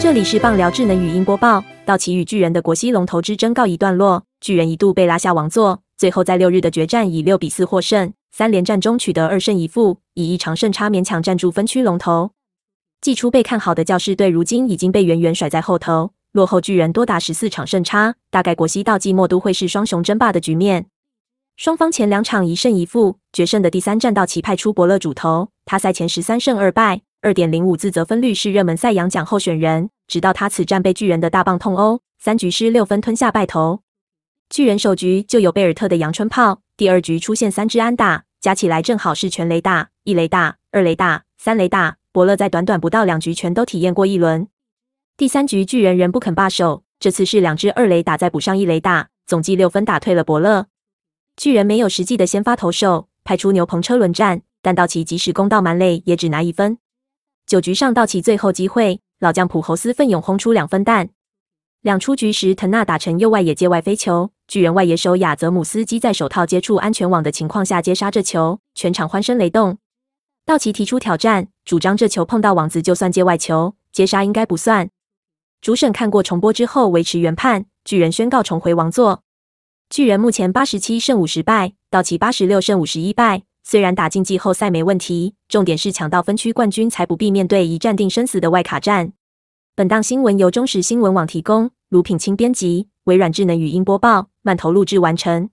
这里是棒聊智能语音播报。道奇与巨人的国西龙头之争告一段落，巨人一度被拉下王座，最后在六日的决战以六比四获胜，三连战中取得二胜一负，以一场胜差勉强站住分区龙头。季初被看好的教士队，如今已经被远远甩在后头，落后巨人多达十四场胜差，大概国西到季末都会是双雄争霸的局面。双方前两场一胜一负，决胜的第三战，道奇派出伯乐主投，他赛前十三胜二败。二点零五自责分率是热门赛扬奖候选人，直到他此战被巨人的大棒痛殴，三局失六分吞下败投。巨人首局就有贝尔特的阳春炮，第二局出现三支安打，加起来正好是全雷打，一雷打，二雷打，三雷打。伯乐在短短不到两局全都体验过一轮。第三局巨人仍不肯罢手，这次是两支二雷打再补上一雷打，总计六分打退了伯乐。巨人没有实际的先发投手，派出牛棚车轮战，但道奇即使攻到满垒，也只拿一分。九局上，道奇最后机会，老将普侯斯奋勇轰出两分弹。两出局时，腾纳打成右外野界外飞球，巨人外野手亚泽姆斯基在手套接触安全网的情况下接杀这球，全场欢声雷动。道奇提出挑战，主张这球碰到网子就算界外球，接杀应该不算。主审看过重播之后维持原判，巨人宣告重回王座。巨人目前八十七胜五十败，道奇八十六胜五十一败。虽然打进季后赛没问题，重点是抢到分区冠军才不必面对一战定生死的外卡战。本档新闻由中时新闻网提供，卢品清编辑，微软智能语音播报，慢投录制完成。